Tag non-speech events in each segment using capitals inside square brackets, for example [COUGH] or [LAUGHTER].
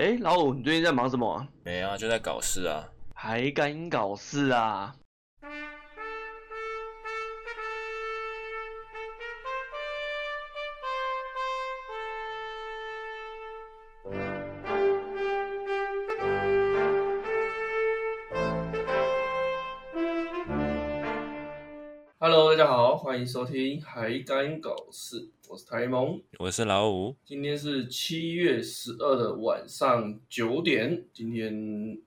哎，老五，你最近在忙什么啊？没啊，就在搞事啊。还敢搞事啊？Hello，大家好，欢迎收听《还敢搞事》，我是台蒙，我是老五。今天是七月十二的晚上九点。今天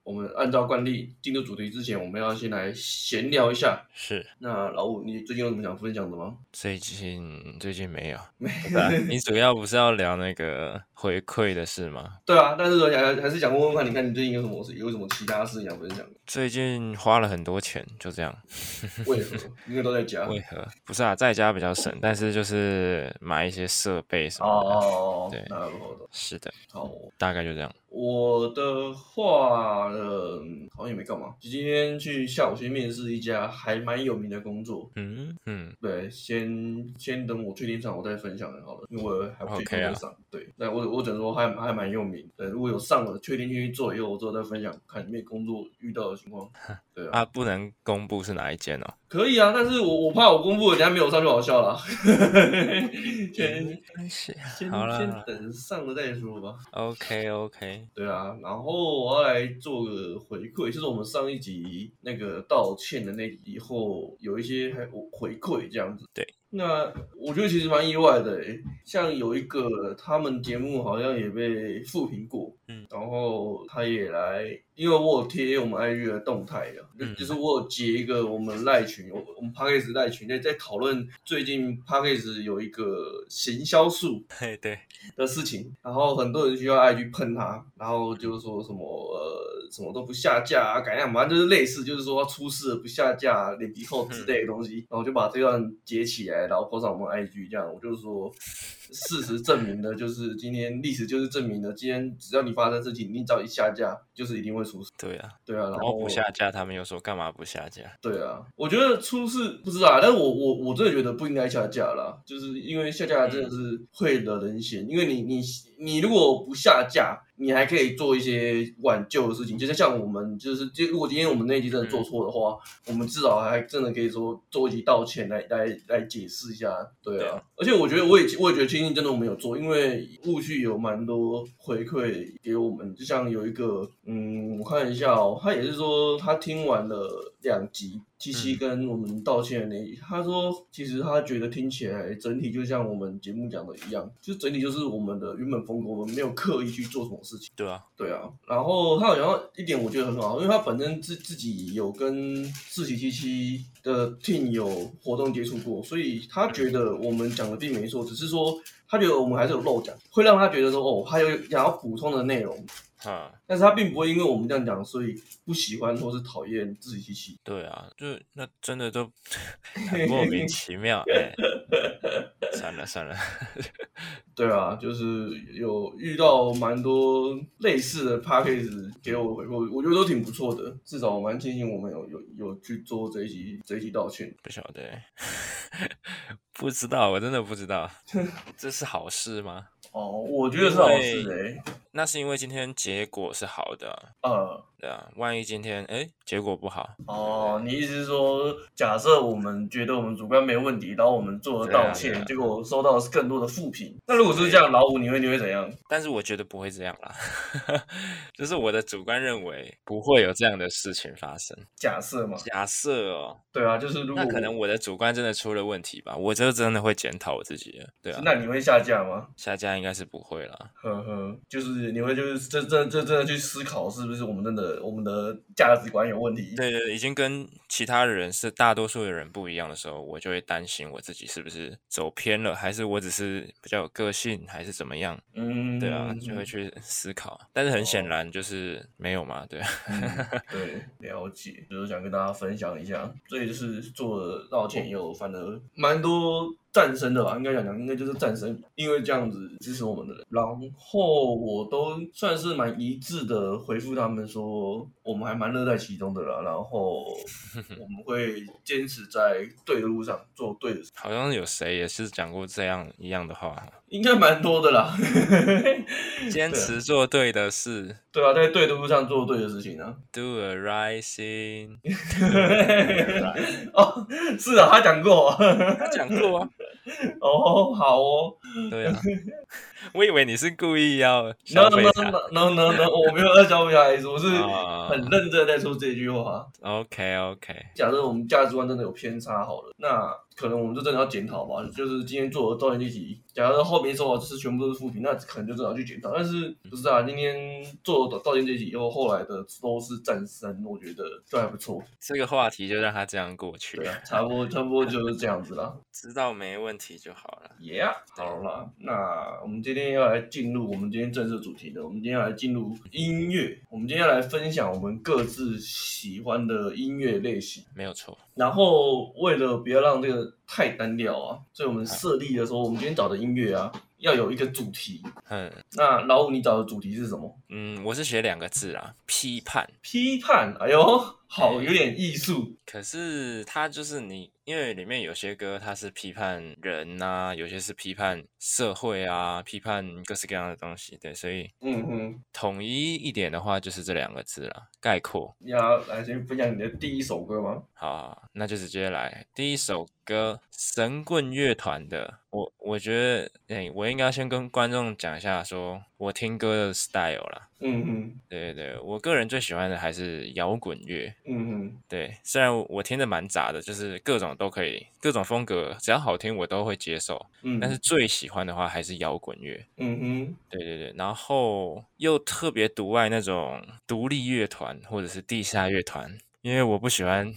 我们按照惯例进入主题之前，我们要先来闲聊一下。是。那老五，你最近有什么想分享的吗？最近最近没有，[LAUGHS] 没有。[LAUGHS] 你主要不是要聊那个回馈的事吗？对啊，但是我还还是想问问看，你看你最近有什么有什么其他事想分享的？最近花了很多钱，就这样。为何？因为都在家。为何不是啊？在家比较省，但是就是买一些设备什么的。哦，对，是的，好，大概就这样。我的话，嗯，好像也没干嘛，就今天去下午去面试一家还蛮有名的工作。嗯嗯，对，先先等我确定上，我再分享好了，因为我还不确定上。Okay 啊、对，那我我只能说还还蛮有名。对，如果有上了，确定去做以后，我之后再分享看里面工作遇到的情况。对啊，啊，不能公布是哪一间哦。可以啊，但是我我怕我公布了，等下没有上就好笑了。[LAUGHS] 先先好了，先等上了再说吧。OK OK。对啊，然后我要来做个回馈，就是我们上一集那个道歉的那以后有一些还回馈这样子。对。那我觉得其实蛮意外的，像有一个他们节目好像也被复评过，嗯，然后他也来，因为我有贴我们 IG 的动态啊，嗯、就是我有截一个我们赖群，我我们 Podcast 赖群在在讨论最近 Podcast 有一个行销术，[LAUGHS] 对对的事情，然后很多人需要 IG 喷他，然后就是说什么呃什么都不下架啊，改样嘛，就是类似就是说出事了不下架，脸皮厚之类的东西，嗯、然后就把这段截起来。然后 po 上我们 IG 这样，我就是说，事实证明的，就是今天历史就是证明的，今天只要你发生事情，你只要一下架，就是一定会出事。对啊，对啊，然后，然后不下架，他们又说干嘛不下架？对啊，我觉得出事不知道，但是我我我真的觉得不应该下架啦，就是因为下架真的是会惹人嫌，嗯、因为你你你如果不下架。你还可以做一些挽救的事情，就是像我们，就是就如果今天我们那一集真的做错的话，嗯、我们至少还真的可以说做一集道歉来来来解释一下，对啊。对啊，而且我觉得我也我也觉得庆幸真的我们有做，因为陆续有蛮多回馈给我们，就像有一个，嗯，我看一下哦，他也是说他听完了两集。七七跟我们道歉的那一，他说其实他觉得听起来整体就像我们节目讲的一样，就整体就是我们的原本风格，我们没有刻意去做什么事情。对啊，对啊。然后他好像一点我觉得很好，因为他本身自自己有跟志祺七七的 team 有活动接触过，所以他觉得我们讲的并没错，只是说他觉得我们还是有漏讲，会让他觉得说哦，还有想要补充的内容。啊！但是他并不会因为我们这样讲，所以不喜欢或是讨厌自己去洗。对啊，就那真的都很 [LAUGHS] 莫名其妙。哎，[LAUGHS] 算了算了。对啊，就是有遇到蛮多类似的 Podcast 给我回复，我觉得都挺不错的。至少我蛮庆幸我们有有有去做这一集这一集道歉。不晓得，[LAUGHS] 不知道，我真的不知道，这是好事吗？哦，我觉得是好事哎。那是因为今天结果是好的。呃，对啊，万一今天哎结果不好。哦，你意思是说，假设我们觉得我们主观没问题，然后我们做了道歉，结果收到的是更多的负评。那如果是这样，老五你会你会怎样？但是我觉得不会这样啦，[LAUGHS] 就是我的主观认为不会有这样的事情发生。假设嘛？假设哦。对啊，就是如果那可能我的主观真的出了问题吧，我就真的会检讨我自己了。对啊。那你会下架吗？下架应该是不会啦。呵呵，就是你会就是这这这真的去思考，是不是我们真的我们的价值观有问题？对对对，已经跟其他的人是大多数的人不一样的时候，我就会担心我自己是不是走偏了，还是我只是比较有个性，还是怎么样？嗯，对啊，就会去思考。但是很显然就是没有嘛，对。嗯、对，了解，就是想跟大家分享一下，所以就是做了道歉以后，反而蛮多。赞声的吧，应该讲讲，应该就是赞声，因为这样子支持我们的人。然后我都算是蛮一致的回复他们说，我们还蛮乐在其中的啦。然后 [LAUGHS] 我们会坚持在对的路上做对的事。好像有谁也是讲过这样一样的话。应该蛮多的啦，坚持做对的事，[LAUGHS] 对啊，在对的路上做对的事情啊。Do a right thing。[LAUGHS] 哦，是啊，他讲过，他讲过啊。[LAUGHS] 哦，好哦。对啊。[LAUGHS] 我以为你是故意要 no no no no no no，我没有在消费他的意思，我是很认真在说这句话。OK OK，假设我们价值观真的有偏差好了，那可能我们就真的要检讨吧。就是今天做的造舰机体，假如后面说就是全部都是负评，那可能就真的要去检讨。但是不是啊？今天做的造舰机体以后，后来的都是战神，我觉得都还不错。这个话题就让它这样过去。对啊，差不多差不多就是这样子啦。[LAUGHS] 知道没问题就好了。Yeah，好了，那我们今天要来进入我们今天正式主题的。我们今天要来进入音乐，我们今天要来分享我们各自喜欢的音乐类型。没有错。然后为了不要让这个太单调啊，所以我们设立的时候，我们今天找的音乐啊，要有一个主题。嗯，那老五你找的主题是什么？嗯，我是写两个字啊，批判。批判，哎呦。好，有点艺术。可是它就是你，因为里面有些歌它是批判人呐、啊，有些是批判社会啊，批判各式各样的东西。对，所以嗯哼，统一一点的话就是这两个字了，概括。你要来先分享你的第一首歌吗？好，好，那就直接来第一首歌，神棍乐团的。我我觉得，哎、欸，我应该先跟观众讲一下，说我听歌的 style 啦。嗯哼，对对对，我个人最喜欢的还是摇滚乐。嗯哼，对，虽然我，我听的蛮杂的，就是各种都可以，各种风格只要好听我都会接受。嗯，但是最喜欢的话还是摇滚乐。嗯哼，对对对，然后又特别独爱那种独立乐团或者是地下乐团。因为我不喜欢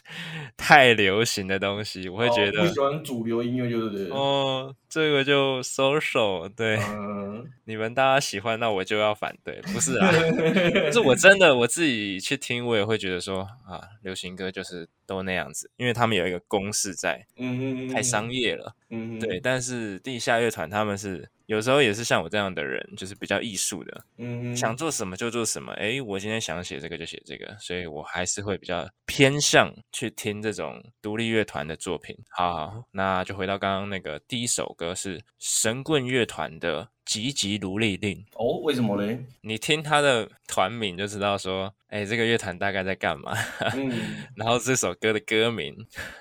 [LAUGHS] 太流行的东西，我会觉得、哦、不喜欢主流音乐，就是对哦，这个就 social 对，嗯、你们大家喜欢，那我就要反对，不是啊？[LAUGHS] 可是我真的我自己去听，我也会觉得说啊，流行歌就是都那样子，因为他们有一个公式在，嗯太商业了，嗯对。但是地下乐团他们是。有时候也是像我这样的人，就是比较艺术的，嗯，想做什么就做什么。诶，我今天想写这个就写这个，所以我还是会比较偏向去听这种独立乐团的作品。好好，那就回到刚刚那个第一首歌是神棍乐团的。急急如律令哦，为什么嘞？你听他的团名就知道说，哎，这个乐团大概在干嘛。嗯，[LAUGHS] 然后这首歌的歌名，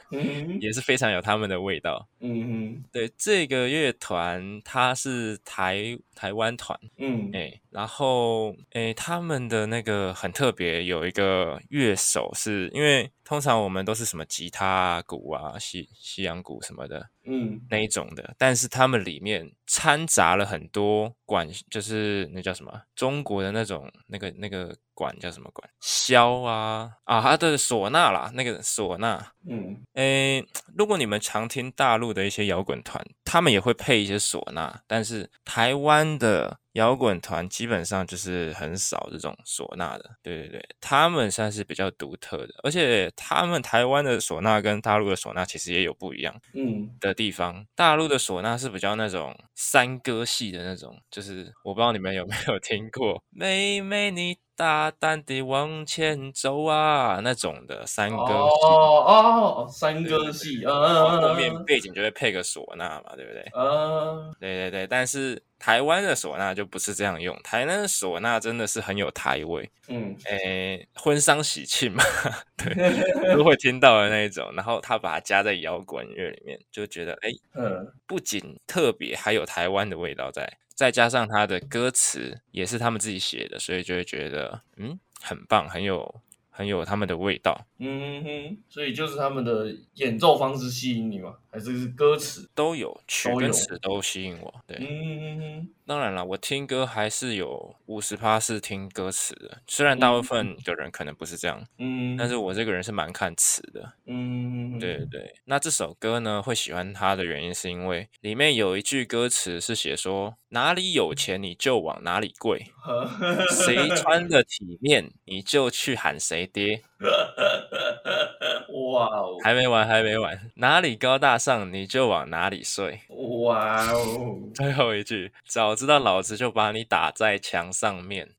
嗯，[LAUGHS] 也是非常有他们的味道。嗯哼，对，这个乐团它是台台湾团。嗯，哎，然后哎，他们的那个很特别，有一个乐手是因为。通常我们都是什么吉他啊、鼓啊、西西洋鼓什么的，嗯，那一种的。但是他们里面掺杂了很多管，就是那叫什么？中国的那种那个那个管叫什么管？箫啊啊，它的唢呐啦，那个唢呐。嗯，诶，如果你们常听大陆的一些摇滚团，他们也会配一些唢呐，但是台湾的。摇滚团基本上就是很少这种唢呐的，对对对，他们算是比较独特的，而且他们台湾的唢呐跟大陆的唢呐其实也有不一样，嗯的地方。嗯、大陆的唢呐是比较那种山歌系的那种，就是我不知道你们有没有听过，[LAUGHS] 妹妹你大胆地往前走啊那种的山歌系哦哦，山歌系，啊，后面背景就会配个唢呐嘛，对不对？啊，对对对，但是。台湾的唢呐就不是这样用，台湾的唢呐真的是很有台味，嗯，诶，婚丧喜庆嘛，对，都会听到的那一种，然后他把它加在摇滚乐里面，就觉得诶，嗯，不仅特别，还有台湾的味道在，再加上他的歌词也是他们自己写的，所以就会觉得嗯，很棒，很有。很有他们的味道，嗯哼，所以就是他们的演奏方式吸引你吗？还是是歌词都有，曲跟词都吸引我。对，嗯哼，当然了，我听歌还是有五十趴是听歌词的，虽然大部分的人可能不是这样，嗯，但是我这个人是蛮看词的，嗯，对对对。那这首歌呢，会喜欢它的原因是因为里面有一句歌词是写说，哪里有钱你就往哪里跪，谁穿的体面你就去喊谁爹。[LAUGHS] 哇哦，还没完，还没完，哪里高大上你就往哪里睡。哇哦，最后一句，早知道老子就把你打在墙上面。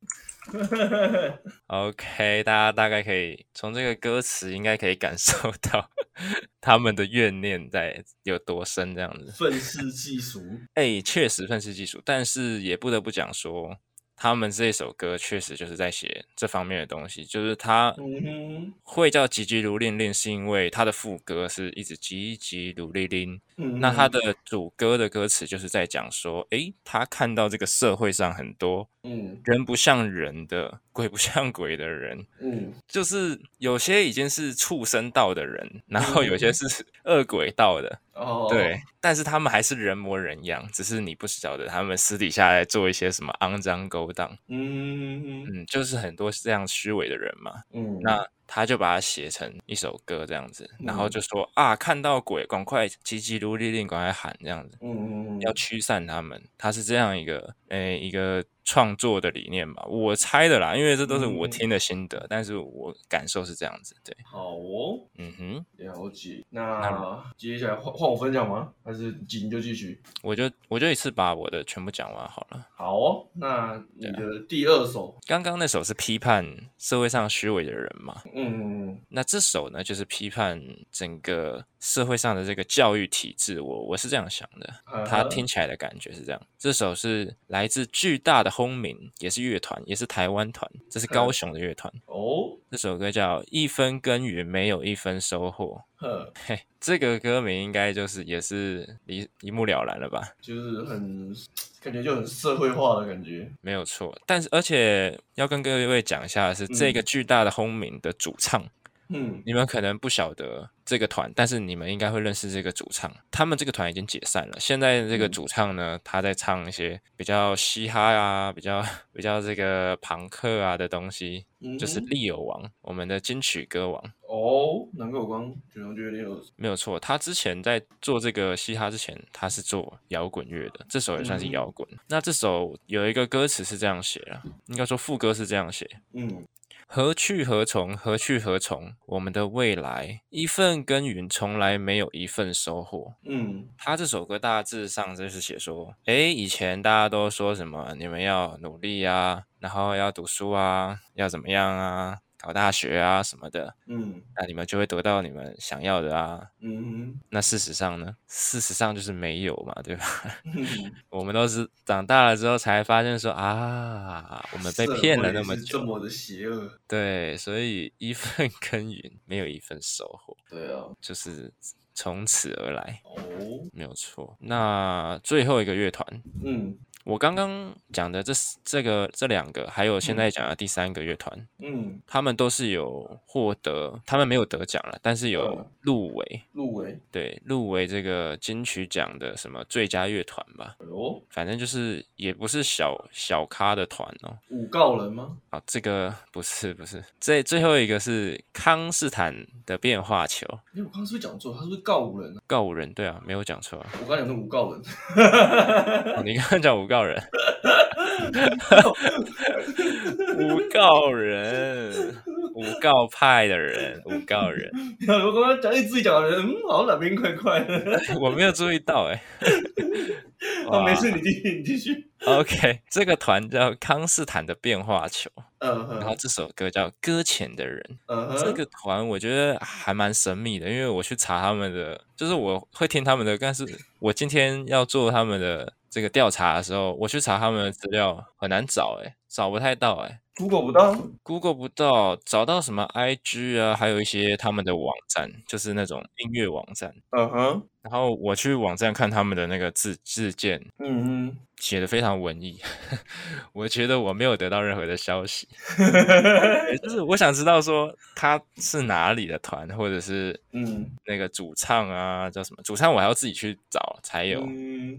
[LAUGHS] OK，大家大概可以从这个歌词应该可以感受到 [LAUGHS] 他们的怨念在有多深，这样子。愤世嫉俗，哎，确实愤世嫉俗，但是也不得不讲说。他们这首歌确实就是在写这方面的东西，就是他会叫急急如令令，是因为他的副歌是一直急急如令令。那他的主歌的歌词就是在讲说，诶，他看到这个社会上很多，嗯。人不像人的，鬼不像鬼的人，嗯。就是有些已经是畜生道的人，然后有些是 [LAUGHS] 恶鬼道的，哦对，但是他们还是人模人样，只是你不晓得他们私底下在做一些什么肮脏勾当，嗯。嗯，就是很多是这样虚伪的人嘛，嗯，那。他就把它写成一首歌这样子，然后就说、嗯、啊，看到鬼，赶快急急如律令，赶快喊这样子，嗯嗯嗯，要驱散他们。他是这样一个，诶、欸，一个。创作的理念吧，我猜的啦，因为这都是我听的心得，嗯、但是我感受是这样子，对。好哦，嗯哼，了解。那，那接下来换换我分享吗？还是紧就继续？我就我就一次把我的全部讲完好了。好哦，那你的第二首，刚刚那首是批判社会上虚伪的人嘛？嗯嗯嗯。那这首呢，就是批判整个社会上的这个教育体制。我我是这样想的，它听起来的感觉是这样。这首是来自巨大的。轰鸣也是乐团，也是台湾团，这是高雄的乐团哦。这首歌叫《一分耕耘没有一分收获》。呵嘿，这个歌名应该就是也是一一目了然了吧？就是很感觉就很社会化的感觉，没有错。但是而且要跟各位讲一下的是，嗯、这个巨大的轰鸣的主唱。嗯，你们可能不晓得这个团，但是你们应该会认识这个主唱。他们这个团已经解散了。现在这个主唱呢，嗯、他在唱一些比较嘻哈啊、比较 [LAUGHS] 比较这个朋克啊的东西，嗯、就是利友王，我们的金曲歌王。哦，难怪我刚觉得有点有没有错。他之前在做这个嘻哈之前，他是做摇滚乐的，这首也算是摇滚。嗯、那这首有一个歌词是这样写的，应该说副歌是这样写，嗯。何去何从？何去何从？我们的未来，一份耕耘从来没有一份收获。嗯，他这首歌大致上就是写说，诶，以前大家都说什么？你们要努力啊，然后要读书啊，要怎么样啊？考大学啊什么的，嗯，那你们就会得到你们想要的啊，嗯哼，那事实上呢？事实上就是没有嘛，对吧？嗯、[LAUGHS] 我们都是长大了之后才发现说啊，我们被骗了那么久，这么的邪恶，对，所以一份 [LAUGHS] 耕耘没有一份收获，对啊，就是从此而来，哦，没有错。那最后一个乐团，嗯。我刚刚讲的这这个这两个，还有现在讲的第三个乐团，嗯，他们都是有获得，他们没有得奖了，但是有入围，入围，对，入围这个金曲奖的什么最佳乐团吧，哦，反正就是也不是小小咖的团哦，五告人吗？啊，这个不是不是，这最后一个是康斯坦的变化球，哎，我刚刚是不是讲错？他是不是告五人？告五人，对啊，没有讲错啊，我刚刚讲的五告人，[LAUGHS] 你刚刚讲五告人，诬告人，诬告派的人，诬告人。[LAUGHS] 我刚刚讲你自己讲的人，嗯，好像哪边怪怪的。[LAUGHS] 我没有注意到，欸，哎。哦，没事，你继续，你继续。OK，这个团叫康斯坦的变化球，嗯，uh huh. 然后这首歌叫搁浅的人。嗯、uh huh. 这个团我觉得还蛮神秘的，因为我去查他们的，就是我会听他们的，但是我今天要做他们的这个调查的时候，我去查他们的资料很难找，哎，找不太到，哎。Google 不到，Google 不到，找到什么 IG 啊，还有一些他们的网站，就是那种音乐网站。嗯哼、uh，huh. 然后我去网站看他们的那个自自荐，嗯哼、uh，huh. 写的非常文艺。[LAUGHS] 我觉得我没有得到任何的消息，[LAUGHS] 就是我想知道说他是哪里的团，或者是嗯那个主唱啊叫什么？主唱我还要自己去找才有，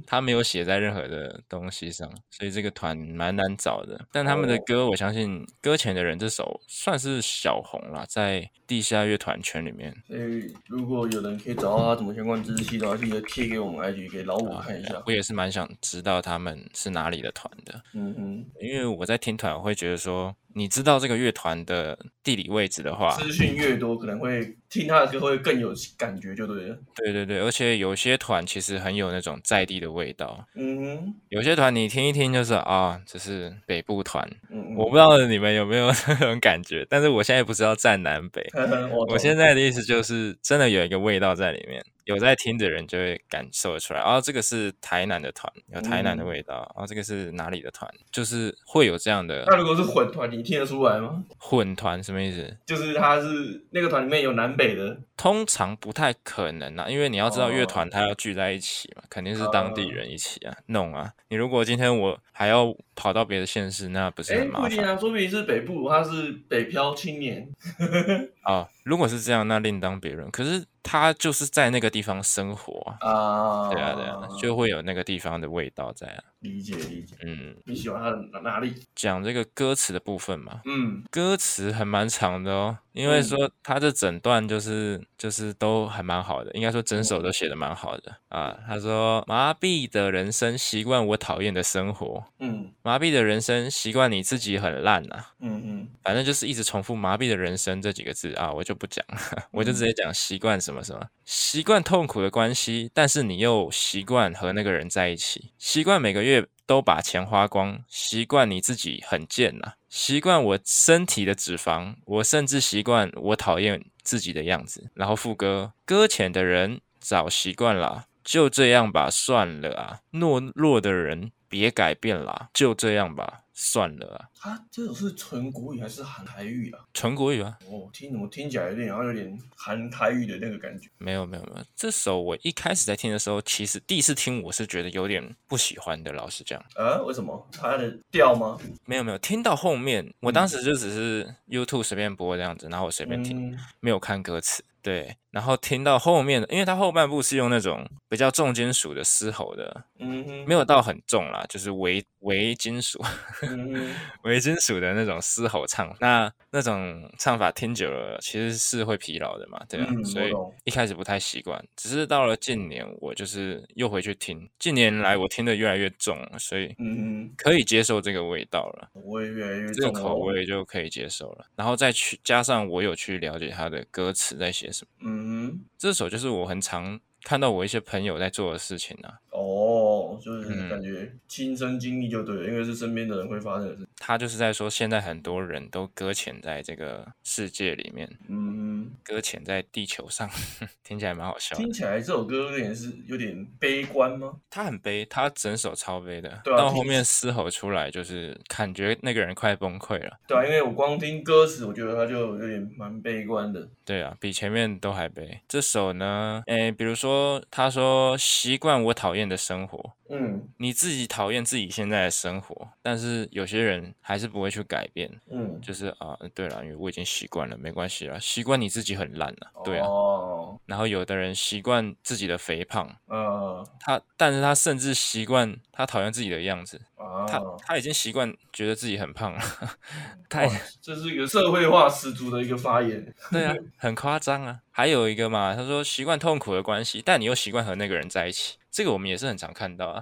他没有写在任何的东西上，所以这个团蛮难找的。但他们的歌，我相信搁浅的人这首算是小红啦，在地下乐团圈里面。所以如果有人可以找到他怎么相关知识的话，记得贴给我们 IG 给老五看一下。我也是蛮想知道他们。是哪里的团的？嗯嗯，因为我在听团，我会觉得说，你知道这个乐团的地理位置的话，资讯越多，可能会听他的歌会更有感觉，就对了。对对对，而且有些团其实很有那种在地的味道。嗯哼，有些团你听一听就是啊，这是北部团。嗯嗯，我不知道你们有没有 [LAUGHS] 那种感觉，但是我现在不知道站南北。[LAUGHS] 我，我现在的意思就是，真的有一个味道在里面。有在听的人就会感受得出来，哦，这个是台南的团，有台南的味道，嗯、哦，这个是哪里的团，就是会有这样的。那如果是混团，你听得出来吗？混团什么意思？就是他是那个团里面有南北的，通常不太可能啊，因为你要知道乐团他要聚在一起嘛，哦、肯定是当地人一起啊弄啊。你如果今天我还要跑到别的县市，那不是很麻烦？不一定啊，说不定是北部，他是北漂青年。[LAUGHS] 哦，如果是这样，那另当别论。可是。他就是在那个地方生活啊，对啊，对啊，就会有那个地方的味道在啊。理解理解，嗯，你喜欢他的哪里？讲这个歌词的部分嘛，嗯，歌词还蛮长的哦，因为说他这整段就是就是都还蛮好的，应该说整首都写的蛮好的啊。他说麻痹的人生习惯我讨厌的生活，嗯，麻痹的人生习惯你自己很烂呐，嗯嗯，反正就是一直重复麻痹的人生这几个字啊，我就不讲了，我就直接讲习惯什么什么，习惯痛苦的关系，但是你又习惯和那个人在一起，习惯每个月。都把钱花光，习惯你自己很贱呐，习惯我身体的脂肪，我甚至习惯我讨厌自己的样子。然后副歌，搁浅的人早习惯了，就这样吧，算了啊。懦弱的人别改变啦，就这样吧。算了啊，他这种是纯国语还是韩台语啊？纯国语啊。哦，听怎么听起来有点，好像有点韩台语的那个感觉。没有没有没有，这首我一开始在听的时候，其实第一次听我是觉得有点不喜欢的，老实讲。啊？为什么？它的调吗？没有没有，听到后面，我当时就只是 YouTube 随便播这样子，然后我随便听，嗯、没有看歌词。对，然后听到后面的，因为它后半部是用那种比较重金属的嘶吼的，嗯，没有到很重啦，就是微微金属，嗯、微金属的那种嘶吼唱，那那种唱法听久了其实是会疲劳的嘛，对啊，嗯、所以一开始不太习惯，只是到了近年我就是又回去听，近年来我听的越来越重，所以可以接受这个味道了，口味越来越重，这个口味就可以接受了，然后再去加上我有去了解他的歌词在写。嗯，嗯这首就是我很常看到我一些朋友在做的事情啊。哦，就是感觉亲身经历就对了，嗯、因为是身边的人会发生的事。他就是在说，现在很多人都搁浅在这个世界里面，嗯，搁浅在地球上，[LAUGHS] 听起来蛮好笑。听起来这首歌有点是有点悲观吗？他很悲，他整首超悲的，对啊、到后面嘶吼出来，就是感觉那个人快崩溃了。对啊，因为我光听歌词，我觉得他就有点蛮悲观的。对啊，比前面都还悲。这首呢，诶，比如说说他说习惯我讨厌的生活。嗯，你自己讨厌自己现在的生活，但是有些人还是不会去改变。嗯，就是啊，对了，因为我已经习惯了，没关系了，习惯你自己很烂了，对啊。哦。然后有的人习惯自己的肥胖，嗯，他，但是他甚至习惯他讨厌自己的样子，啊，他他已经习惯觉得自己很胖了，[LAUGHS] 太，这是一个社会化十足的一个发言。对啊，[LAUGHS] 很夸张啊。还有一个嘛，他说习惯痛苦的关系，但你又习惯和那个人在一起。这个我们也是很常看到啊，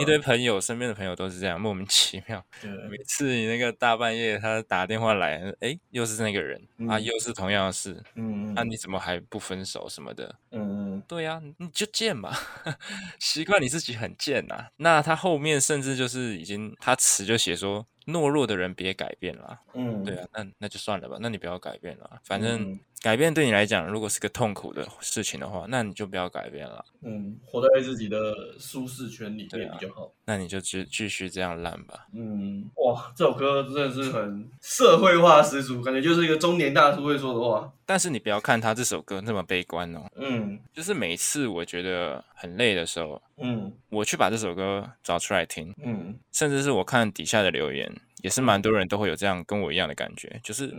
一堆朋友，身边的朋友都是这样，莫名其妙。每次你那个大半夜他打电话来，哎，又是那个人啊，又是同样的事，嗯，那你怎么还不分手什么的？嗯嗯，对呀，你就贱嘛，[LAUGHS] 习惯你自己很贱呐。那他后面甚至就是已经他词就写说。懦弱的人别改变啦，嗯，对啊，那那就算了吧，那你不要改变了，反正改变对你来讲，如果是个痛苦的事情的话，那你就不要改变了，嗯，活在自己的舒适圈里面比较好，那你就继继续这样烂吧，嗯，哇，这首歌真的是很社会化十足，感觉就是一个中年大叔会说的话，但是你不要看他这首歌那么悲观哦，嗯，就是每次我觉得很累的时候，嗯，我去把这首歌找出来听，嗯，甚至是我看底下的留言。也是蛮多人都会有这样跟我一样的感觉，就是，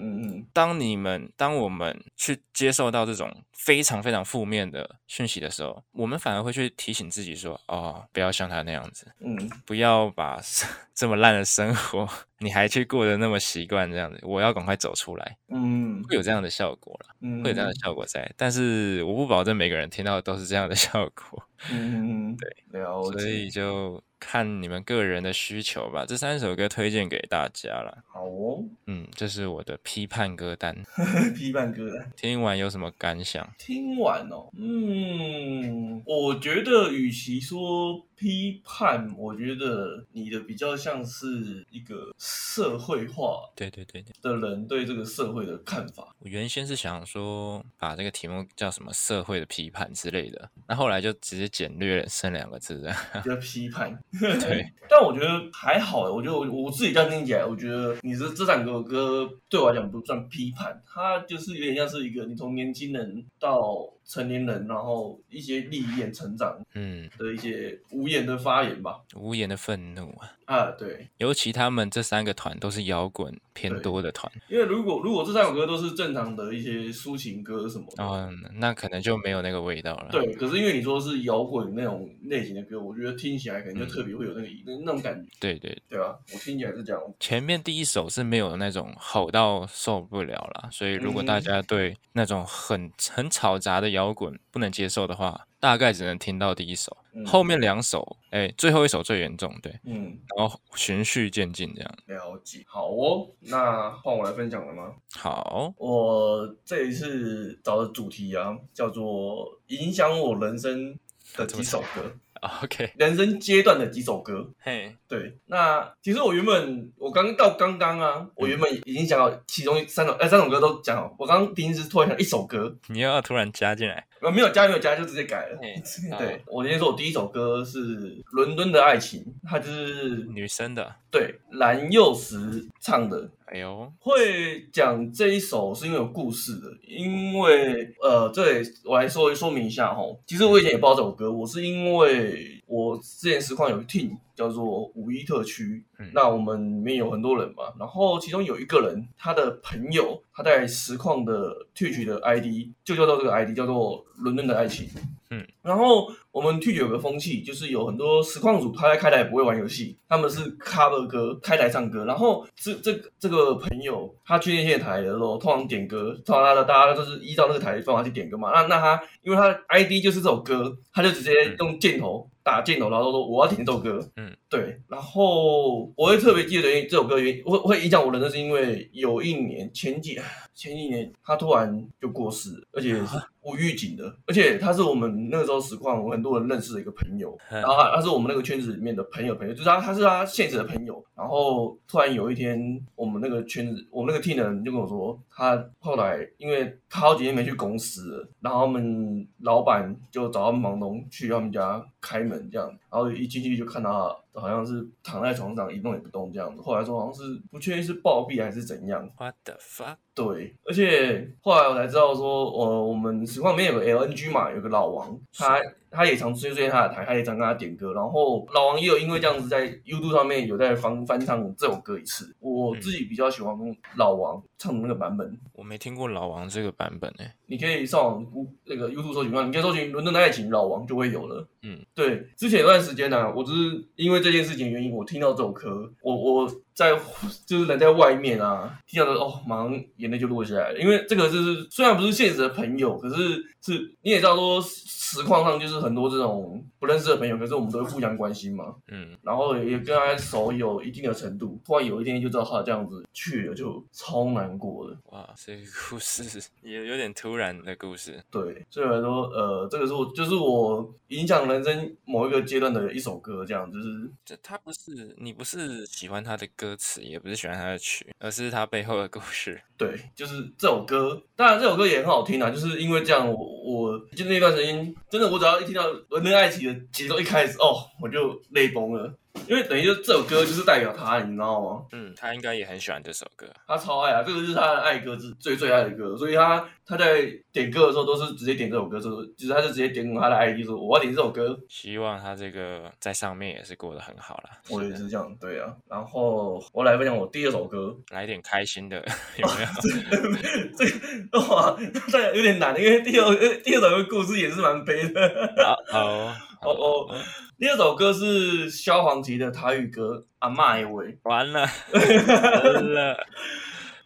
当你们当我们去接受到这种非常非常负面的讯息的时候，我们反而会去提醒自己说，哦，不要像他那样子，嗯，不要把 [LAUGHS] 这么烂的生活你还去过得那么习惯这样子，我要赶快走出来，嗯，会有这样的效果了，嗯，会有这样的效果在，但是我不保证每个人听到的都是这样的效果，嗯，对，所以就。看你们个人的需求吧，这三首歌推荐给大家了。好哦，嗯，这是我的批判歌单。[LAUGHS] 批判歌单，听完有什么感想？听完哦，嗯，我觉得与其说批判，我觉得你的比较像是一个社会化，对对对对的人对这个社会的看法。我原先是想说把这个题目叫什么“社会的批判”之类的，那后来就直接简略剩两个字，叫批判。[LAUGHS] 对，[LAUGHS] 但我觉得还好，我觉得我我自己这样听起来，我觉得你这这两个歌对我来讲不算批判，它就是有点像是一个你从年轻人到。成年人，然后一些历练成长，嗯，的一些无言的发言吧，无言的愤怒啊，啊，对，尤其他们这三个团都是摇滚偏多的团，因为如果如果这三首歌都是正常的一些抒情歌什么的，嗯，那可能就没有那个味道了。对，可是因为你说是摇滚那种类型的歌，我觉得听起来可能就特别会有那个、嗯、那种感觉。对对对啊，我听起来是这样。前面第一首是没有那种吼到受不了了，所以如果大家对那种很很嘈杂的摇滚不能接受的话，大概只能听到第一首，嗯、后面两首，哎、欸，最后一首最严重，对，嗯，然后循序渐进这样。了解，好哦，那换我来分享了吗？好，我这一次找的主题啊，叫做影响我人生的几首歌。OK，人生阶段的几首歌，嘿.对，那其实我原本我刚到刚刚啊，我原本已经讲好其中三首，哎、欸，三首歌都讲好，我刚刚临时突然想一首歌，你又要突然加进来？呃，没有加，没有加，就直接改了。[LAUGHS] 对，oh. 我今天说我第一首歌是《伦敦的爱情》，它就是女生的，对，蓝又时唱的。哎呦，会讲这一首是因为有故事的，因为呃，这里我来说说明一下哈。其实我以前也不知道这首歌，我是因为我之前实况有一 team 叫做五一特区，嗯、那我们里面有很多人嘛，然后其中有一个人，他的朋友他在实况的 Twitch 的 ID 就叫做这个 ID 叫做伦敦的爱情。嗯，然后我们 Twitch 有个风气，就是有很多实况主他在开台不会玩游戏，他们是 cover 歌，开台唱歌。然后这这这个朋友他去那些台的时候，通常点歌，通常他的大家都是依照那个台的方法去点歌嘛。那那他因为他的 ID 就是这首歌，他就直接用箭头打箭头，然后说我要点这首歌。嗯，对。然后我会特别记得这首歌原因，会会影响我的，那是因为有一年前几前几年他突然就过世，而且是。无预警的，而且他是我们那个时候实况，我很多人认识的一个朋友，然后他他是我们那个圈子里面的朋友朋友，就是他他是他现实的朋友，然后突然有一天，我们那个圈子，我们那个 team 的人就跟我说，他后来因为他好几天没去公司了，然后他们老板就找他们房东去他们家开门这样，然后一进去就看到他。好像是躺在床上一动也不动这样子，后来说好像是不确定是暴毙还是怎样。What the fuck？对，而且后来我才知道说，呃，我们实况里面有个 LNG 嘛，有个老王，他。他也常追追他的台，他也常跟他点歌，然后老王也有因为这样子在 YouTube 上面有在翻翻唱这首歌一次。我自己比较喜欢老王唱的那个版本。我没听过老王这个版本诶。你可以上网那个 YouTube 搜寻，你可以搜寻《伦敦的爱情》老王就会有了。嗯，对，之前有段时间呢、啊，我只是因为这件事情原因，我听到这首歌，我我在 [LAUGHS] 就是人在外面啊，听到的哦，马上眼泪就落下来了，因为这个就是虽然不是现实的朋友，可是是你也知道说。实况上就是很多这种不认识的朋友，可是我们都会互相关心嘛。嗯，然后也跟他熟有一定的程度。突然有一天就知道他这样子去了，就超难过的。哇，这个故事也有点突然的故事。对，所以来说，呃，这个是我就是我影响人生某一个阶段的一首歌，这样就是。这他不是你不是喜欢他的歌歌词，也不是喜欢他的曲，而是他背后的故事。对，就是这首歌，当然这首歌也很好听啊，就是因为这样我，我就那段时间。真的，我只要一听到《伦敦爱情》的节奏一开始，哦，我就泪崩了。因为等于就这首歌就是代表他，你知道吗？嗯，他应该也很喜欢这首歌，他超爱啊，这个是他的爱歌，是最最爱的歌，所以他他在点歌的时候都是直接点这首歌，就是其实他就直接点他的 ID 说我要点这首歌。希望他这个在上面也是过得很好啦。我也是这样，对啊。然后我来分享我第二首歌，来点开心的，[LAUGHS] 有没有？哦、这个哇，这个有点难，因为第二第二首歌故事也是蛮悲的。[LAUGHS] 好。哦 [LAUGHS] 哦，第二首歌是萧煌奇的台语歌《阿嬷的喂》，完了，[LAUGHS] 完了，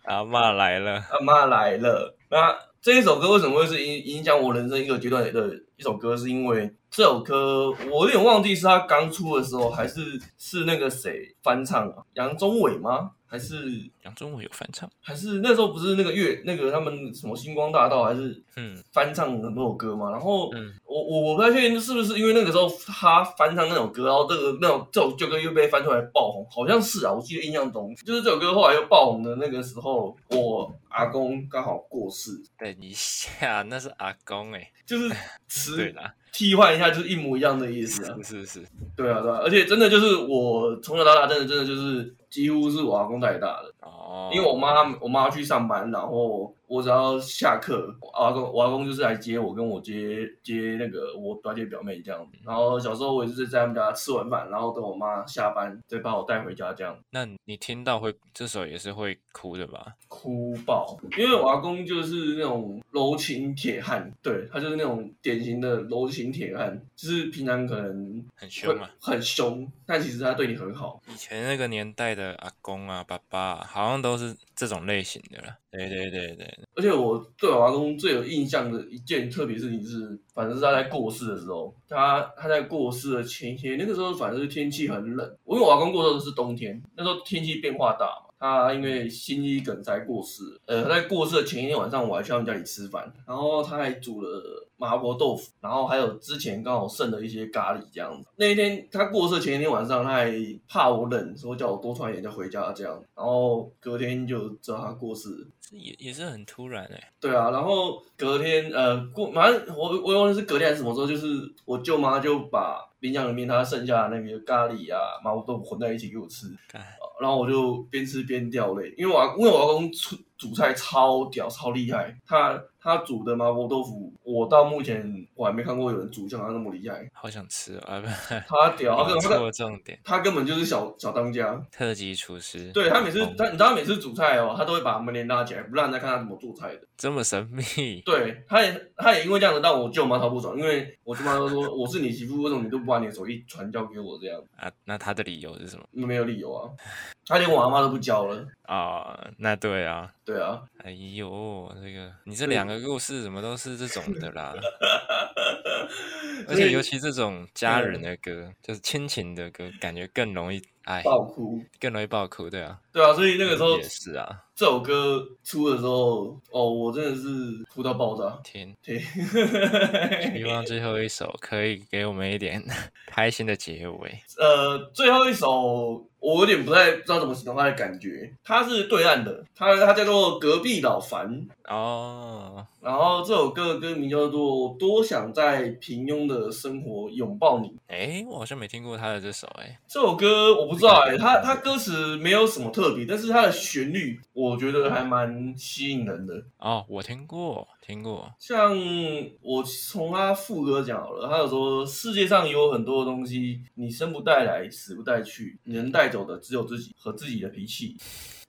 阿嬷来了，阿嬷来了。那这一首歌为什么会是影影响我人生一个阶段的一首歌？是因为这首歌我有点忘记是他刚出的时候，还是是那个谁翻唱啊？杨宗纬吗？还是杨宗纬有翻唱，还是那时候不是那个乐那个他们什么星光大道，还是嗯翻唱很多首歌嘛？然后嗯，我我我不太确定是不是因为那个时候他翻唱那首歌，然后这个那种这首旧歌又被翻出来爆红，好像是啊，我记得印象中就是这首歌后来又爆红的那个时候，我阿公刚好过世。等一下，那是阿公哎、欸，就是词 [LAUGHS] 对啦。替换一下就是一模一样的意思啊！是是是，对啊对啊，而且真的就是我从小到大，真的真的就是几乎是我阿公带大的哦，因为我妈我妈去上班，然后。我只要下课，我阿公我阿公就是来接我，跟我接接那个我表姐表妹这样子。然后小时候我也是在他们家吃完饭，然后等我妈下班再把我带回家这样。那你听到会这首也是会哭的吧？哭爆，因为我阿公就是那种柔情铁汉，对，他就是那种典型的柔情铁汉，就是平常可能很凶嘛，很凶，但其实他对你很好。以前那个年代的阿公啊、爸爸，好像都是这种类型的了。对对对对。而且我对瓦工最有印象的一件特别事情是，反正是他在过世的时候，他他在过世的前一天，那个时候反正是天气很冷，因为瓦工过世的是冬天，那时候天气变化大，他因为心肌梗塞过世，呃，他在过世的前一天晚上，我还去他们家里吃饭，然后他还煮了。麻婆豆腐，然后还有之前刚好剩的一些咖喱这样子。那一天他过世前一天晚上，他还怕我冷，说叫我多穿一点就回家这样。然后隔天就知道他过世，也也是很突然哎、欸。对啊，然后隔天呃过，反正我我忘记是隔天还是什么时候，就是我舅妈就把冰箱里面他剩下的那个咖喱啊麻婆豆腐混在一起给我吃，然后我就边吃边掉泪，因为我因为我老公煮煮菜超屌超厉害，他。他煮的麻婆豆腐，我到目前我还没看过有人煮像他那么厉害。好想吃啊！他屌，[LAUGHS] 他根本重点，他根本就是小小当家，特级厨师。对他每次他，你知道他每次煮菜哦，他都会把门帘拉起来，不让人家看他怎么做菜的。这么神秘。对，他也他也因为这样子让我舅妈超不爽，因为我舅妈都说我是你媳妇，为什么你都不把你的手艺传教给我这样？啊，那他的理由是什么？没有理由啊，他连我阿妈都不教了。啊、哦，那对啊，对啊。哎呦，这个你这两个故事怎么都是这种的啦？[LAUGHS] 而且尤其这种家人的歌，就是亲情的歌，感觉更容易哎爆哭，更容易爆哭，对啊，对啊，所以那个时候也是啊。这首歌出的时候，哦，我真的是哭到爆炸。天天，希望最后一首可以给我们一点 [LAUGHS] 开心的结尾。呃，最后一首我有点不太知道怎么形容它的感觉。它是对岸的，它它叫做隔壁老樊哦。然后这首歌的歌名叫做《多想在平庸的生活拥抱你》。哎，我好像没听过他的这首哎。这首歌我不知道哎，他他歌词没有什么特别，但是它的旋律。我觉得还蛮吸引人的哦，我听过，听过。像我从他副歌讲好了，他有说世界上有很多东西，你生不带来，死不带去，你能带走的只有自己和自己的脾气。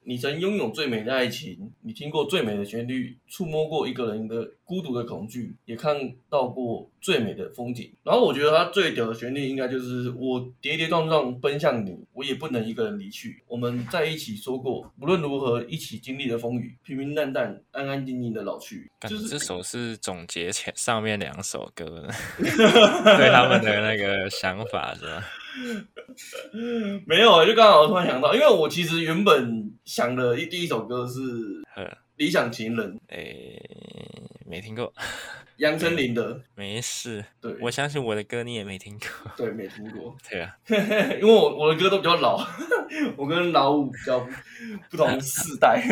你曾拥有最美的爱情，你听过最美的旋律，触摸过一个人的孤独的恐惧，也看到过最美的风景。然后我觉得它最屌的旋律应该就是我跌跌撞撞奔向你，我也不能一个人离去。我们在一起说过，无论如何一起经历的风雨，平平淡淡，安安静静的老去。就是这首是总结前上面两首歌的 [LAUGHS] 对他们的那个想法是吧？没有，就刚好突然想到，因为我其实原本想的一第一首歌是《理想情人》，诶，没听过。杨丞琳的。没事，对，我相信我的歌你也没听过，对，没听过，[LAUGHS] 对啊，[LAUGHS] 因为我我的歌都比较老，[LAUGHS] 我跟老五比较不同世代，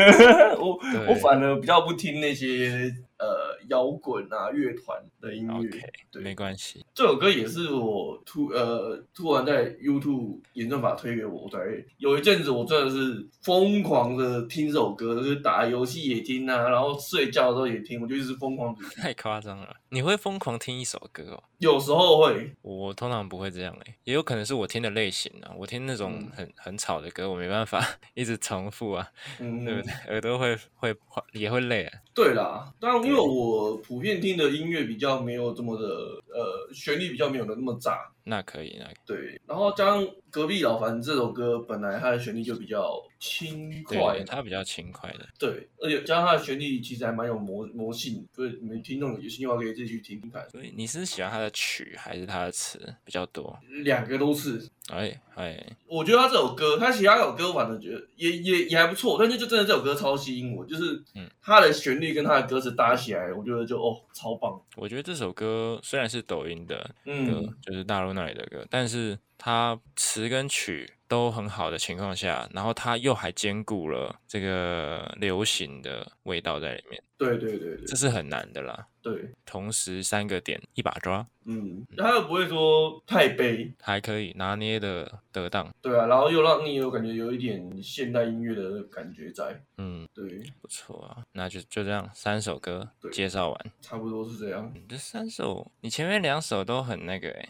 我我反而比较不听那些。呃，摇滚啊，乐团的音乐，okay, 对，没关系。这首歌也是我突呃突然在 YouTube 演算法推给我，对，有一阵子我真的是疯狂的听这首歌，就是打游戏也听啊，然后睡觉的时候也听，我就一直疯狂听。太夸张了，你会疯狂听一首歌哦？有时候会，我通常不会这样诶，也有可能是我听的类型啊，我听那种很、嗯、很吵的歌，我没办法 [LAUGHS] 一直重复啊，嗯、对不对？耳朵会会也会累啊。对啦，当然因为我普遍听的音乐比较没有这么的，呃，旋律比较没有的那么炸。那可以，那可以对。然后加上隔壁老樊这首歌本来它的旋律就比较轻快，它比较轻快的。对，而且加上它的旋律其实还蛮有魔魔性，所以你们听众有兴趣的话可以自己去听听看。所以你是喜欢它的曲还是它的词比较多？两个都是。哎哎，我觉得他这首歌，他其他首歌，反正觉得也也也还不错，但是就真的这首歌超吸引我，就是嗯，他的旋律跟他的歌词搭起来，我觉得就哦超棒。我觉得这首歌虽然是抖音的歌，嗯，就是大陆那里的歌，但是它词跟曲都很好的情况下，然后它又还兼顾了这个流行的味道在里面。对对对对，这是很难的啦。对，同时三个点一把抓。嗯，他又不会说太悲，还可以拿捏的得当。对啊，然后又让你有感觉有一点现代音乐的感觉在。嗯，对，不错啊。那就就这样，三首歌介绍完，差不多是这样。这三首，你前面两首都很那个哎，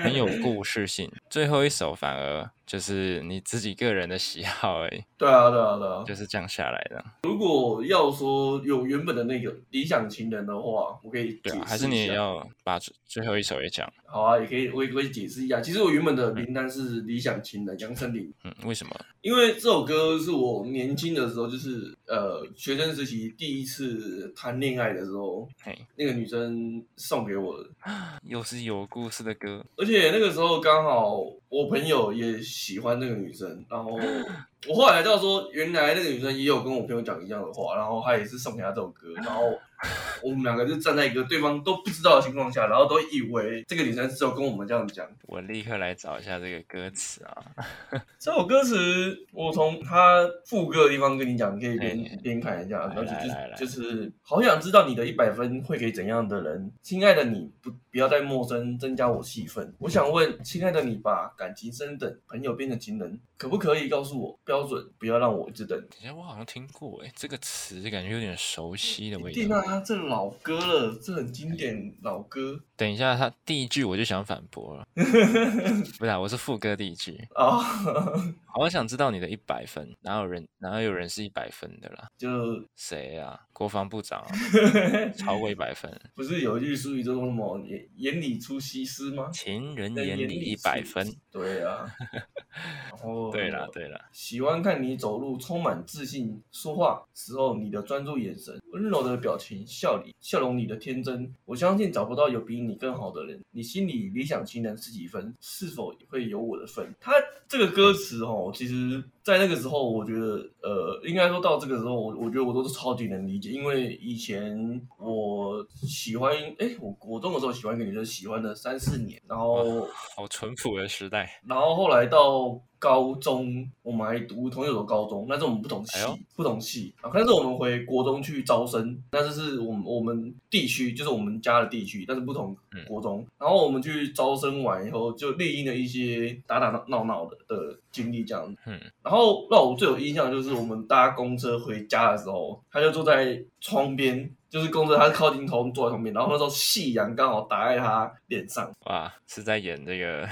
[LAUGHS] 很有故事性，最后一首反而。就是你自己个人的喜好而已。对啊，对啊，对啊，就是这样下来的。如果要说有原本的那个理想情人的话，我可以对啊，还是你也要把最后一首也讲。好啊，也可以，我也可以解释一下。其实我原本的名单是理想情人杨丞琳。嗯，为什么？因为这首歌是我年轻的时候，就是呃学生时期第一次谈恋爱的时候，嘿，那个女生送给我的，[GASPS] 又是有故事的歌。而且那个时候刚好我朋友也喜欢那个女生，然后。[GASPS] 我后来才知道说，原来那个女生也有跟我朋友讲一样的话，然后她也是送给她这首歌，然后 [LAUGHS] 我们两个就站在一个对方都不知道的情况下，然后都以为这个女生只有跟我们这样讲。我立刻来找一下这个歌词啊，[LAUGHS] 这首歌词我从它副歌的地方跟你讲，你可以边边看一下，然后就就就是好想知道你的一百分会给怎样的人，亲爱的你不不要再陌生，增加我戏份。我想问，亲爱的你把感情升等，朋友变成情人，可不可以告诉我？标准，不要让我一直等。等下，我好像听过哎，这个词感觉有点熟悉的味道。天啊，这老歌了，这很经典老歌。等一下，他第一句我就想反驳了，[LAUGHS] 不是，啊我是副歌第一句啊。好想知道你的一百分，哪有人哪有人是一百分的啦？就谁呀？国防部长啊，[LAUGHS] 超过一百分。不是有一句俗语叫做什么“眼眼里出西施”吗？情人眼里一百分。对啊。[LAUGHS] 然后对了对了，喜欢看你走路充满自信，说话时候你的专注眼神，温柔的表情，笑里笑容里的天真。我相信找不到有比你更好的人。你心里理想情人是几分？是否也会有我的份？他这个歌词哦，其实。在那个时候，我觉得，呃，应该说到这个时候，我我觉得我都是超级能理解，因为以前我喜欢，哎，我国中的时候喜欢一个女生，喜欢了三四年，然后好淳朴的时代，然后后来到。高中我们还读同一所高中，但是我们不同系，哎、不同系啊。但是我们回国中去招生，但是是我们我们地区，就是我们家的地区，但是不同国中。嗯、然后我们去招生完以后，就历经了一些打打闹闹的的经历，这样。嗯。然后让我最有印象就是我们搭公车回家的时候，他就坐在窗边。就是公车，他是靠近头坐在旁边，然后那时候夕阳刚好打在他脸上。哇，是在演这个？[LAUGHS]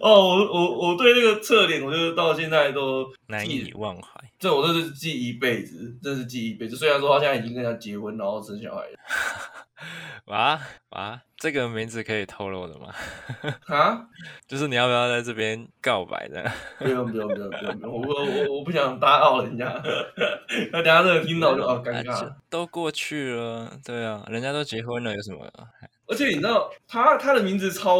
哦，我我我对那个侧脸，我就到现在都难以忘怀。这我真是记一辈子，真是记一辈子。虽然说他现在已经跟人家结婚，然后生小孩了。[LAUGHS] 哇哇，这个名字可以透露的吗？[LAUGHS] 啊，就是你要不要在这边告白的？不用不用不用不用，我我我我不想打扰人家。[LAUGHS] 那等下这个听到就好尴尬。都过去了，对啊，人家都结婚了，有什么？而且你知道他他的名字超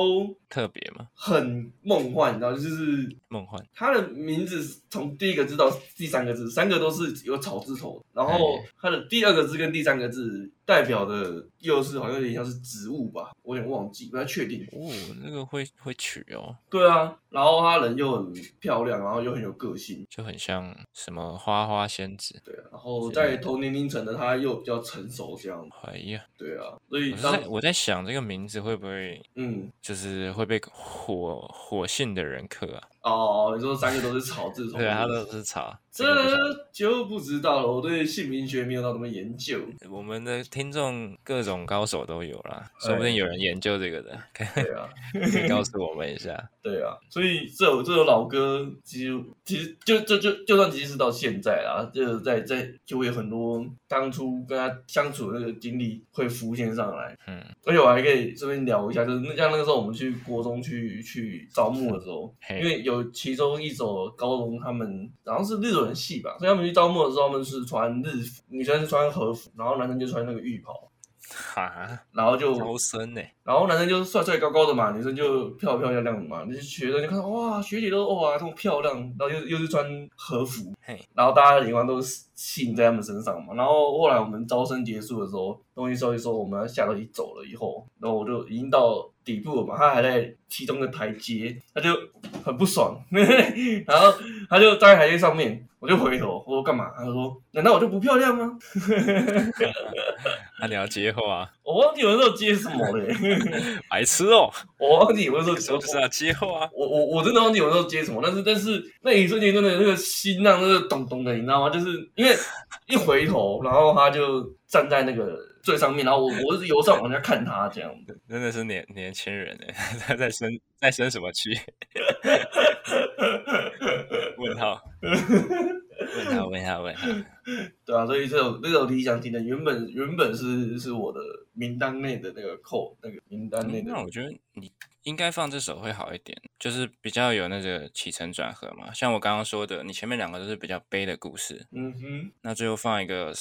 特别吗？很梦幻，你知道就是梦幻。他的名字从第一个字到第三个字，三个都是有草字头，然后他的第二个字跟第三个字代表的又是好像有点像是植物吧，我有点忘记，不太确定。哦，那个会会取哦。对啊，然后他人又很漂亮，然后又很有个性，就很像什么花花仙子。对啊，然后在同年龄层的他又比较成熟这样。哎呀，对啊，所以我在我在想。这个名字会不会，嗯，就是会被火火性的人克啊？哦，你说三个都是草字头，对，它都是草这就不知道了。我对姓名学没有到那么研究。我们的听众各种高手都有啦，说不定有人研究这个的。对啊，[LAUGHS] 可以告诉我们一下。对啊，所以这首这首老歌，其实其实就就就就算即使到现在啦，就在在就会有很多当初跟他相处的那个经历会浮现上来。嗯，而且我还可以顺便聊一下，就是像那个时候我们去国中去去招募的时候，因为有其中一所高中他们好像是日很细吧，所以他们去招募的时候，他们是穿日服，女生是穿和服，然后男生就穿那个浴袍。哈，然后就高深呢，然后男生就帅帅高高的嘛，女生就漂漂亮亮的嘛。那些学生就看到哇，学姐都哇这么漂亮，然后又又是穿和服，嘿，然后大家的眼光都是吸引在他们身上嘛。然后后来我们招生结束的时候，东西收一收，我们要下楼梯走了以后，然后我就已经到底部了嘛，他还在其中的台阶，他就很不爽，[LAUGHS] 然后他就站在台阶上面。我就回头，我说干嘛？他说：“难道我就不漂亮吗？” [LAUGHS] 那你要接话，我忘记有时候接什么了，[LAUGHS] 白痴哦！我忘记有时候是不是要接话？我我我真的忘记有时候接什么，但是但是那一瞬间真的那个心脏那个咚咚的，你知道吗？就是因为一回头，然后他就站在那个最上面，然后我我是由上往下看他这样子，真的是年年轻人哎，他 [LAUGHS] 在生在生什么气？[LAUGHS] 问号，问他，问他，问他，[LAUGHS] 对啊，所以这首这首理想型的原本原本是是我的名单内的那个扣那个名单内的、嗯。那我觉得你应该放这首会好一点，就是比较有那个起承转合嘛。像我刚刚说的，你前面两个都是比较悲的故事，嗯哼，那最后放一个。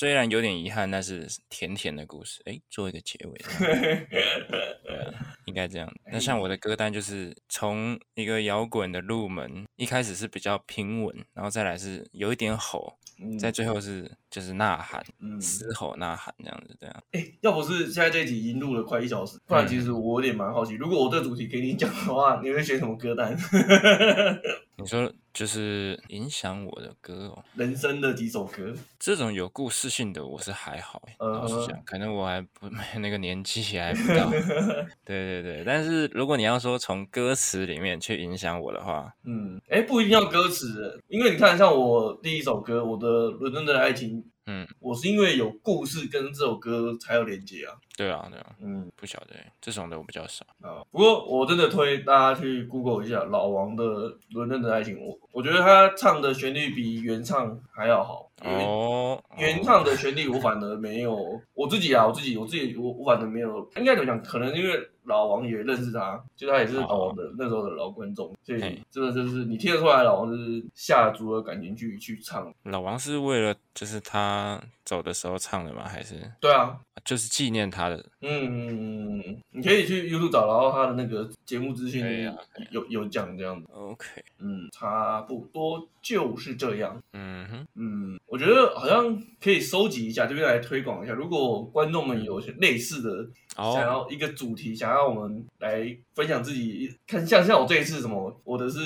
虽然有点遗憾，但是甜甜的故事，哎，做一个结尾，对啊，应该这样。那像我的歌单就是从一个摇滚的入门，一开始是比较平稳，然后再来是有一点吼，在最后是就是呐喊，嘶吼呐喊这样子，这样。哎，要不是现在这集已经录了快一小时，不然其实我有点蛮好奇，如果我这主题给你讲的话，你会选什么歌单？[LAUGHS] 你说就是影响我的歌哦，人生的几首歌，这种有故事性的我是还好，老实讲，可能我还不没 [LAUGHS] 那个年纪还不到，[LAUGHS] 对对对。但是如果你要说从歌词里面去影响我的话，嗯，哎，不一定要歌词，因为你看，像我第一首歌，我的《伦敦的爱情》。嗯，我是因为有故事跟这首歌才有连接啊。对啊，对啊，嗯，不晓得这种的我比较少啊。不过我真的推大家去 Google 一下老王的《伦敦的爱情》，我我觉得他唱的旋律比原唱还要好。哦，原唱的旋律我反而没有，我自己啊，我自己，我自己，我我反而没有，应该怎么讲？可能因为老王也认识他，就他也是老王的那时候的老观众，所以真的就是你听得出来，老王是下足了感情去去唱。老王是为了就是他走的时候唱的吗？还是？对啊，就是纪念他的。嗯嗯嗯嗯，你可以去 YouTube 找，然后他的那个节目资讯有有讲这样子。OK，嗯，差不多就是这样。嗯哼，嗯。我觉得好像可以收集一下，这边来推广一下。如果观众们有些类似的，想要一个主题，想要我们来分享自己看，像像我这一次什么，我的是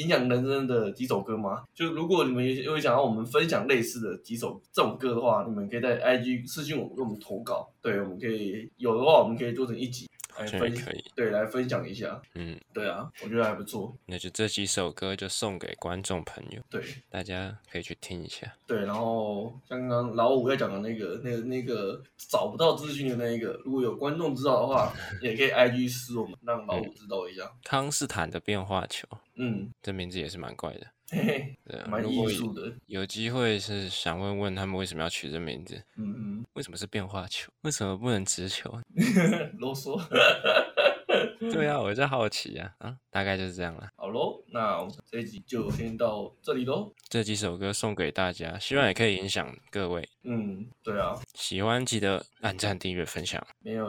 影响人生的几首歌吗？就如果你们有有想要我们分享类似的几首这种歌的话，你们可以在 IG 私信我们，给我们投稿。对，我们可以有的话，我们可以做成一集。来分可以，对，来分享一下。嗯，对啊，我觉得还不错。那就这几首歌就送给观众朋友，对，大家可以去听一下。对，然后像刚刚老五要讲的那个、那个、那个找不到资讯的那一个，如果有观众知道的话，[LAUGHS] 也可以 IG 私我们，让老五知道一下。康斯坦的变化球，嗯，这名字也是蛮怪的。嘿嘿，对，蛮艺术的。有机会是想问问他们为什么要取这名字？嗯嗯，为什么是变化球？为什么不能直球？[LAUGHS] 啰嗦。[LAUGHS] 对啊，我在好奇啊。啊，大概就是这样了。好喽，那我们这一集就先到这里喽。这几首歌送给大家，希望也可以影响各位。嗯，对啊。喜欢记得按赞、订阅、分享。没有。